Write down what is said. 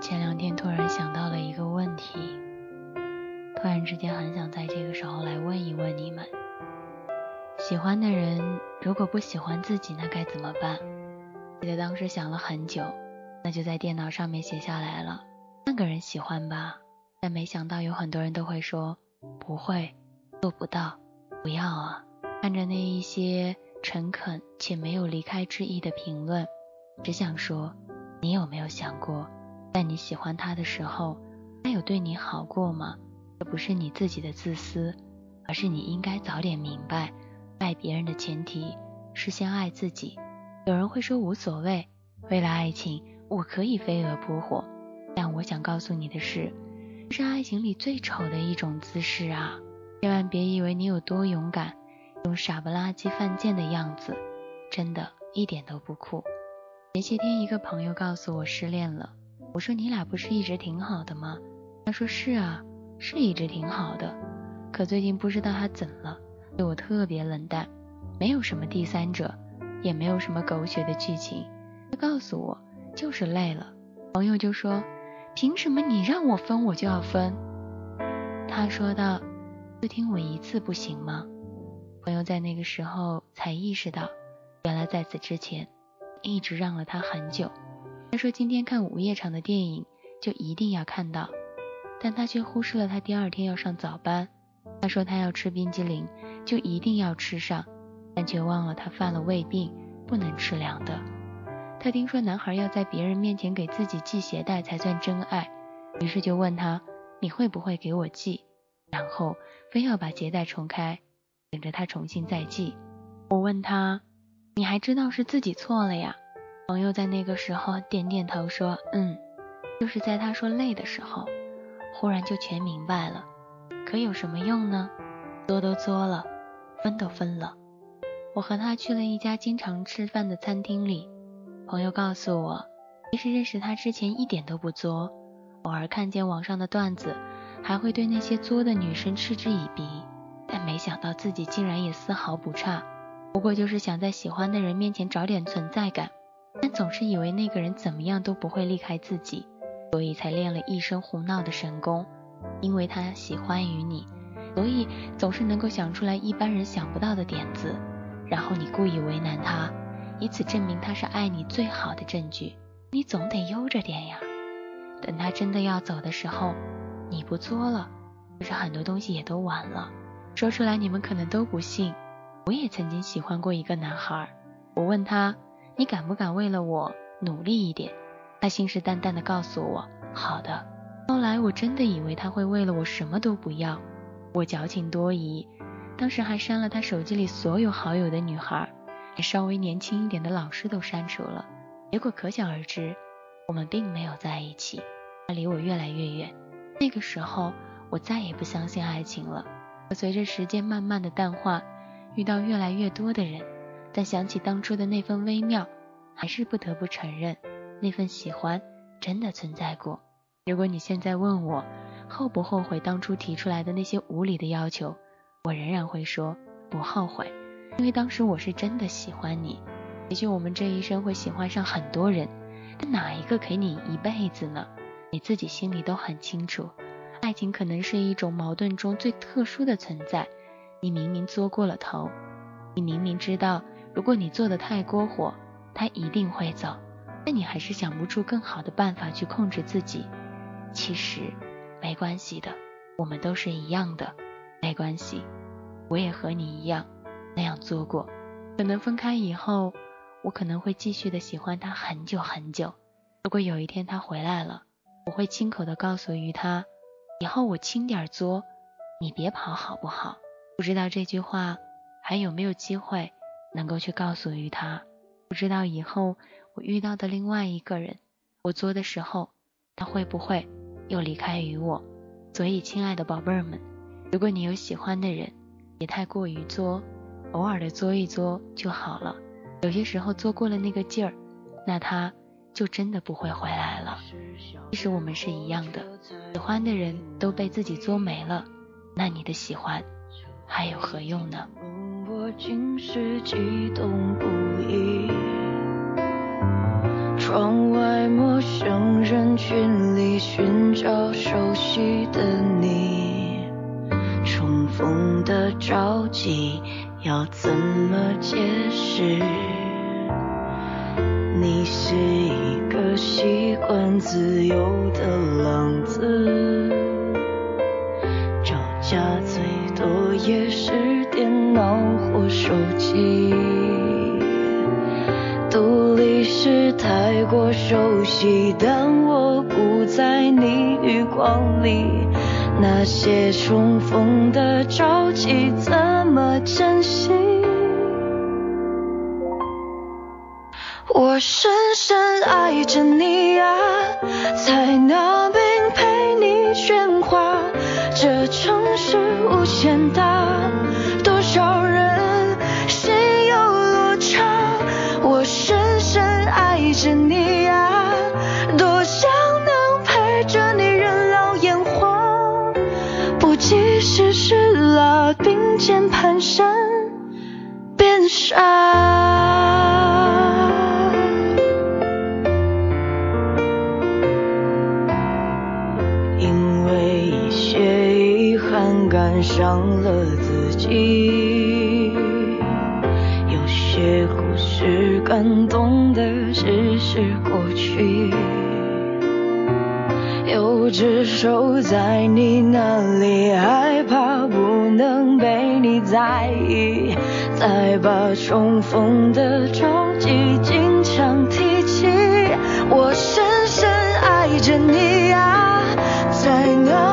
前两天突然想到了一个问题，突然之间很想在这个时候来问一问你们：喜欢的人如果不喜欢自己，那该怎么办？记得当时想了很久，那就在电脑上面写下来了。那个人喜欢吧，但没想到有很多人都会说不会，做不到，不要啊！看着那一些诚恳且没有离开之意的评论，只想说，你有没有想过，在你喜欢他的时候，他有对你好过吗？这不是你自己的自私，而是你应该早点明白，爱别人的前提是先爱自己。有人会说无所谓，为了爱情我可以飞蛾扑火，但我想告诉你的是，这是爱情里最丑的一种姿势啊！千万别以为你有多勇敢，用傻不拉几犯贱的样子，真的一点都不酷。前些天一个朋友告诉我失恋了，我说你俩不是一直挺好的吗？他说是啊，是一直挺好的，可最近不知道他怎么了，对我特别冷淡，没有什么第三者。也没有什么狗血的剧情，他告诉我就是累了。朋友就说：“凭什么你让我分我就要分？”他说道：“就听我一次不行吗？”朋友在那个时候才意识到，原来在此之前一直让了他很久。他说今天看午夜场的电影就一定要看到，但他却忽视了他第二天要上早班。他说他要吃冰激凌就一定要吃上。但却忘了他犯了胃病，不能吃凉的。他听说男孩要在别人面前给自己系鞋带才算真爱，于是就问他：“你会不会给我系？”然后非要把鞋带重开，等着他重新再系。我问他：“你还知道是自己错了呀？”朋友在那个时候点点头说：“嗯。”就是在他说累的时候，忽然就全明白了。可有什么用呢？作都作了，分都分了。我和他去了一家经常吃饭的餐厅里，朋友告诉我，其实认识他之前一点都不作，偶尔看见网上的段子，还会对那些作的女生嗤之以鼻，但没想到自己竟然也丝毫不差，不过就是想在喜欢的人面前找点存在感，但总是以为那个人怎么样都不会离开自己，所以才练了一身胡闹的神功，因为他喜欢于你，所以总是能够想出来一般人想不到的点子。然后你故意为难他，以此证明他是爱你最好的证据。你总得悠着点呀。等他真的要走的时候，你不作了，可是很多东西也都晚了。说出来你们可能都不信。我也曾经喜欢过一个男孩，我问他，你敢不敢为了我努力一点？他信誓旦旦的告诉我，好的。后来我真的以为他会为了我什么都不要，我矫情多疑。当时还删了他手机里所有好友的女孩，连稍微年轻一点的老师都删除了。结果可想而知，我们并没有在一起，他离我越来越远。那个时候，我再也不相信爱情了。可随着时间慢慢的淡化，遇到越来越多的人，但想起当初的那份微妙，还是不得不承认，那份喜欢真的存在过。如果你现在问我，后不后悔当初提出来的那些无理的要求？我仍然会说不后悔，因为当时我是真的喜欢你。也许我们这一生会喜欢上很多人，但哪一个给你一辈子呢？你自己心里都很清楚。爱情可能是一种矛盾中最特殊的存在。你明明作过了头，你明明知道如果你做的太过火，他一定会走，但你还是想不出更好的办法去控制自己。其实没关系的，我们都是一样的，没关系。我也和你一样那样做过，可能分开以后，我可能会继续的喜欢他很久很久。如果有一天他回来了，我会亲口的告诉于他，以后我轻点作，你别跑好不好？不知道这句话还有没有机会能够去告诉于他？不知道以后我遇到的另外一个人，我作的时候，他会不会又离开于我？所以，亲爱的宝贝儿们，如果你有喜欢的人，别太过于作，偶尔的作一作就好了。有些时候作过了那个劲儿，那他就真的不会回来了。其实我们是一样的，喜欢的人都被自己作没了，那你的喜欢还有何用呢？我竟是激动不已。窗外陌生人群里寻找熟悉的你，重逢的着急要怎么解释？你是一个习惯自由的狼手机。独立是太过熟悉，但我不在你余光里。那些重逢的着急，怎么珍惜？我深深爱着你啊，并肩蹒跚变傻。因为一些遗憾感伤了自己，有些故事感动的只是过去，只守在你那里，害怕不能被你在意，再把重逢的召集经常提起。我深深爱着你啊，在那。